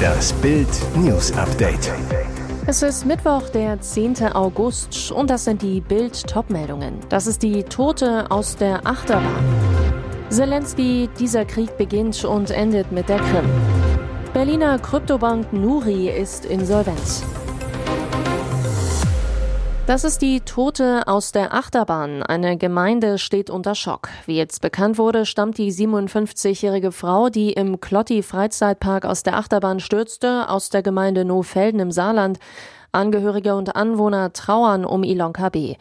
Das Bild News Update. Es ist Mittwoch, der 10. August und das sind die Bild Topmeldungen. Das ist die Tote aus der Achterbahn. Zelensky, dieser Krieg beginnt und endet mit der Krim. Berliner Kryptobank Nuri ist insolvent. Das ist die Tote aus der Achterbahn. Eine Gemeinde steht unter Schock. Wie jetzt bekannt wurde, stammt die 57-jährige Frau, die im Klotti Freizeitpark aus der Achterbahn stürzte, aus der Gemeinde Nohfelden im Saarland. Angehörige und Anwohner trauern um Ilonka B.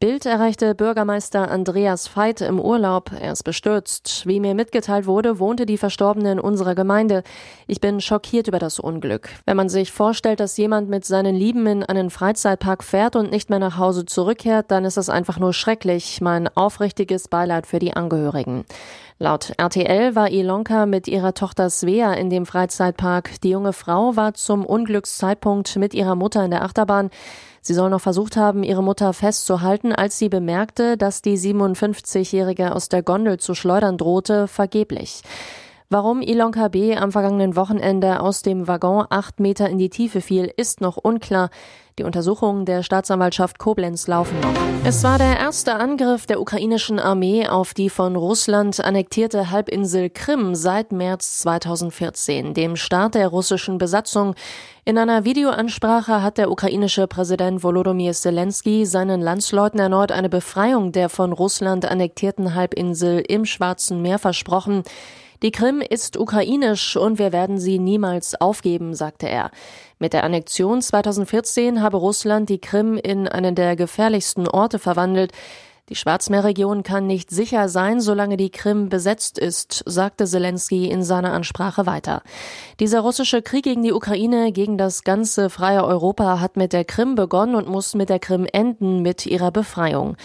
Bild erreichte Bürgermeister Andreas Veit im Urlaub. Er ist bestürzt. Wie mir mitgeteilt wurde, wohnte die Verstorbene in unserer Gemeinde. Ich bin schockiert über das Unglück. Wenn man sich vorstellt, dass jemand mit seinen Lieben in einen Freizeitpark fährt und nicht mehr nach Hause zurückkehrt, dann ist das einfach nur schrecklich. Mein aufrichtiges Beileid für die Angehörigen. Laut RTL war Ilonka mit ihrer Tochter Svea in dem Freizeitpark. Die junge Frau war zum Unglückszeitpunkt mit ihrer Mutter in der Achterbahn. Sie soll noch versucht haben, ihre Mutter festzuhalten, als sie bemerkte, dass die 57-Jährige aus der Gondel zu schleudern drohte, vergeblich. Warum Ilonka B. am vergangenen Wochenende aus dem Waggon acht Meter in die Tiefe fiel, ist noch unklar. Die Untersuchungen der Staatsanwaltschaft Koblenz laufen noch. Es war der erste Angriff der ukrainischen Armee auf die von Russland annektierte Halbinsel Krim seit März 2014, dem Start der russischen Besatzung. In einer Videoansprache hat der ukrainische Präsident Volodymyr Zelensky seinen Landsleuten erneut eine Befreiung der von Russland annektierten Halbinsel im Schwarzen Meer versprochen. Die Krim ist ukrainisch und wir werden sie niemals aufgeben, sagte er. Mit der Annexion 2014 habe Russland die Krim in einen der gefährlichsten Orte verwandelt. Die Schwarzmeerregion kann nicht sicher sein, solange die Krim besetzt ist, sagte Zelensky in seiner Ansprache weiter. Dieser russische Krieg gegen die Ukraine, gegen das ganze freie Europa hat mit der Krim begonnen und muss mit der Krim enden, mit ihrer Befreiung.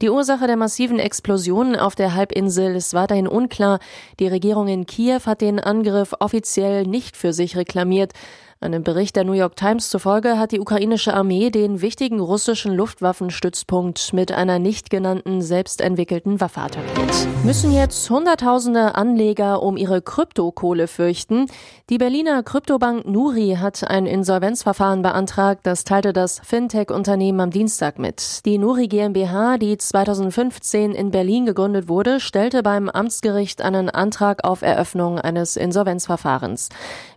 Die Ursache der massiven Explosionen auf der Halbinsel ist weiterhin unklar. Die Regierung in Kiew hat den Angriff offiziell nicht für sich reklamiert. Einem Bericht der New York Times zufolge hat die ukrainische Armee den wichtigen russischen Luftwaffenstützpunkt mit einer nicht genannten selbstentwickelten Waffe attackiert. Müssen jetzt Hunderttausende Anleger um ihre Kryptokohle fürchten? Die Berliner Kryptobank Nuri hat ein Insolvenzverfahren beantragt, das teilte das Fintech-Unternehmen am Dienstag mit. Die Nuri GmbH, die 2015 in Berlin gegründet wurde, stellte beim Amtsgericht einen Antrag auf Eröffnung eines Insolvenzverfahrens.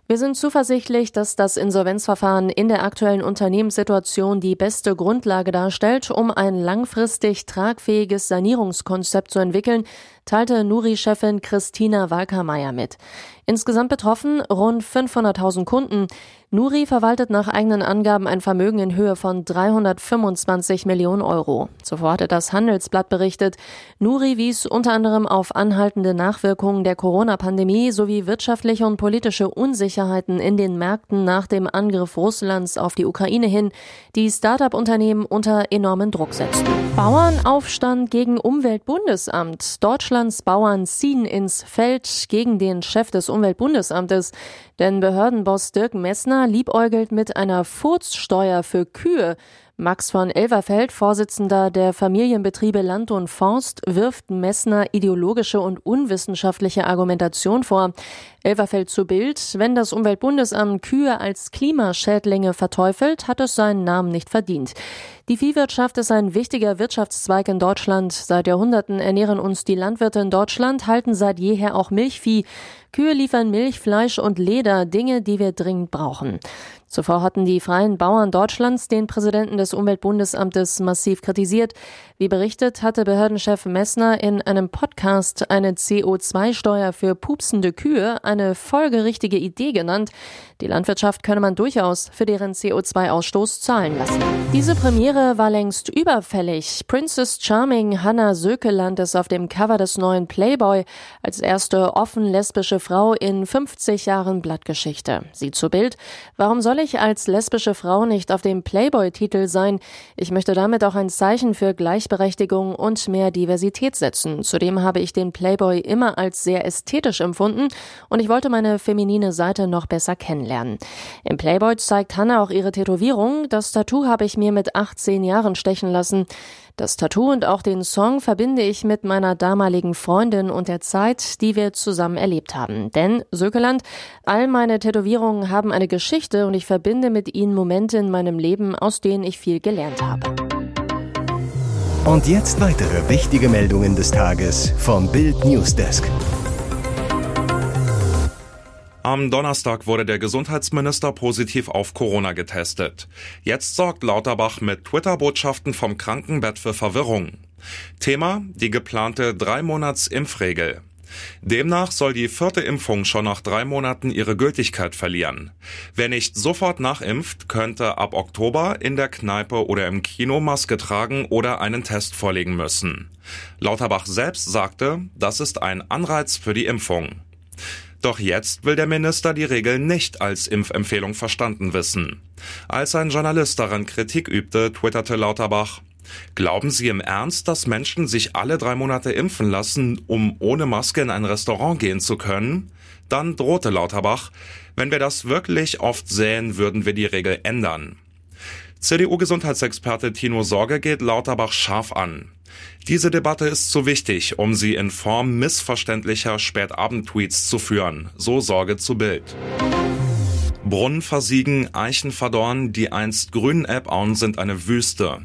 Wir sind zuversichtlich, dass das Insolvenzverfahren in der aktuellen Unternehmenssituation die beste Grundlage darstellt, um ein langfristig tragfähiges Sanierungskonzept zu entwickeln, teilte Nuri-Chefin Christina Walkermeier mit. Insgesamt betroffen rund 500.000 Kunden. Nuri verwaltet nach eigenen Angaben ein Vermögen in Höhe von 325 Millionen Euro. Zuvor hatte das Handelsblatt berichtet. Nuri wies unter anderem auf anhaltende Nachwirkungen der Corona-Pandemie sowie wirtschaftliche und politische Unsicherheiten in den Märkten nach dem Angriff Russlands auf die Ukraine hin, die Start-up-Unternehmen unter enormen Druck setzten. Bauernaufstand gegen Umweltbundesamt. Deutschlands Bauern ziehen ins Feld gegen den Chef des Umweltbundesamtes. Denn Behördenboss Dirk Messner liebäugelt mit einer Furzsteuer für Kühe. Max von Elverfeld, Vorsitzender der Familienbetriebe Land und Forst, wirft Messner ideologische und unwissenschaftliche Argumentation vor. Elverfeld zu Bild, wenn das Umweltbundesamt Kühe als Klimaschädlinge verteufelt, hat es seinen Namen nicht verdient. Die Viehwirtschaft ist ein wichtiger Wirtschaftszweig in Deutschland. Seit Jahrhunderten ernähren uns die Landwirte in Deutschland, halten seit jeher auch Milchvieh. Kühe liefern Milch, Fleisch und Leder, Dinge, die wir dringend brauchen. Zuvor hatten die Freien Bauern Deutschlands den Präsidenten des Umweltbundesamtes massiv kritisiert. Wie berichtet, hatte Behördenchef Messner in einem Podcast eine CO2-Steuer für pupsende Kühe eine folgerichtige Idee genannt. Die Landwirtschaft könne man durchaus für deren CO2-Ausstoß zahlen lassen. Diese Premiere war längst überfällig. Princess Charming Hannah Sökeland ist auf dem Cover des neuen Playboy als erste offen lesbische Frau in 50 Jahren Blattgeschichte. Sie zu Bild. Warum soll ich als lesbische Frau nicht auf dem Playboy-Titel sein? Ich möchte damit auch ein Zeichen für Gleichberechtigung und mehr Diversität setzen. Zudem habe ich den Playboy immer als sehr ästhetisch empfunden und ich wollte meine feminine Seite noch besser kennenlernen. Im Playboy zeigt Hannah auch ihre Tätowierung. Das Tattoo habe ich mir mit 18 zehn Jahren stechen lassen. Das Tattoo und auch den Song verbinde ich mit meiner damaligen Freundin und der Zeit, die wir zusammen erlebt haben. Denn, Sökeland, all meine Tätowierungen haben eine Geschichte und ich verbinde mit ihnen Momente in meinem Leben, aus denen ich viel gelernt habe. Und jetzt weitere wichtige Meldungen des Tages vom Bild Newsdesk. Am Donnerstag wurde der Gesundheitsminister positiv auf Corona getestet. Jetzt sorgt Lauterbach mit Twitter-Botschaften vom Krankenbett für Verwirrung. Thema die geplante Drei-Monats-Impfregel. Demnach soll die vierte Impfung schon nach drei Monaten ihre Gültigkeit verlieren. Wer nicht sofort nachimpft, könnte ab Oktober in der Kneipe oder im Kino Maske tragen oder einen Test vorlegen müssen. Lauterbach selbst sagte, das ist ein Anreiz für die Impfung. Doch jetzt will der Minister die Regeln nicht als Impfempfehlung verstanden wissen. Als ein Journalist daran Kritik übte, twitterte Lauterbach, Glauben Sie im Ernst, dass Menschen sich alle drei Monate impfen lassen, um ohne Maske in ein Restaurant gehen zu können? Dann drohte Lauterbach, wenn wir das wirklich oft sähen, würden wir die Regel ändern. CDU-Gesundheitsexperte Tino Sorge geht Lauterbach scharf an. Diese Debatte ist zu wichtig, um sie in Form missverständlicher Spätabend-Tweets zu führen, so Sorge zu Bild. Brunnen versiegen, Eichen verdorren, die einst grünen Elbauen sind eine Wüste.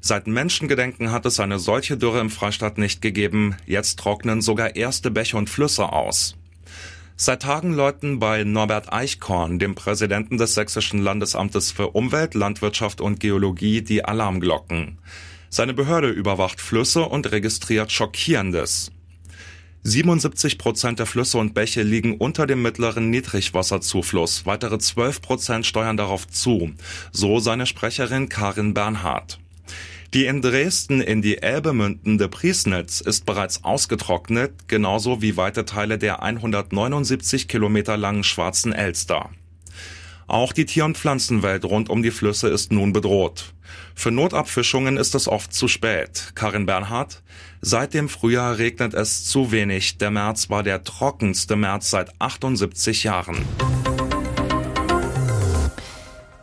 Seit Menschengedenken hat es eine solche Dürre im Freistaat nicht gegeben, jetzt trocknen sogar erste Bäche und Flüsse aus. Seit Tagen läuten bei Norbert Eichkorn, dem Präsidenten des Sächsischen Landesamtes für Umwelt, Landwirtschaft und Geologie, die Alarmglocken. Seine Behörde überwacht Flüsse und registriert Schockierendes. 77 Prozent der Flüsse und Bäche liegen unter dem mittleren Niedrigwasserzufluss. Weitere 12 Prozent steuern darauf zu. So seine Sprecherin Karin Bernhard. Die in Dresden in die Elbe mündende Priesnitz ist bereits ausgetrocknet, genauso wie weite Teile der 179 Kilometer langen Schwarzen Elster. Auch die Tier- und Pflanzenwelt rund um die Flüsse ist nun bedroht. Für Notabfischungen ist es oft zu spät. Karin Bernhard, seit dem Frühjahr regnet es zu wenig. Der März war der trockenste März seit 78 Jahren.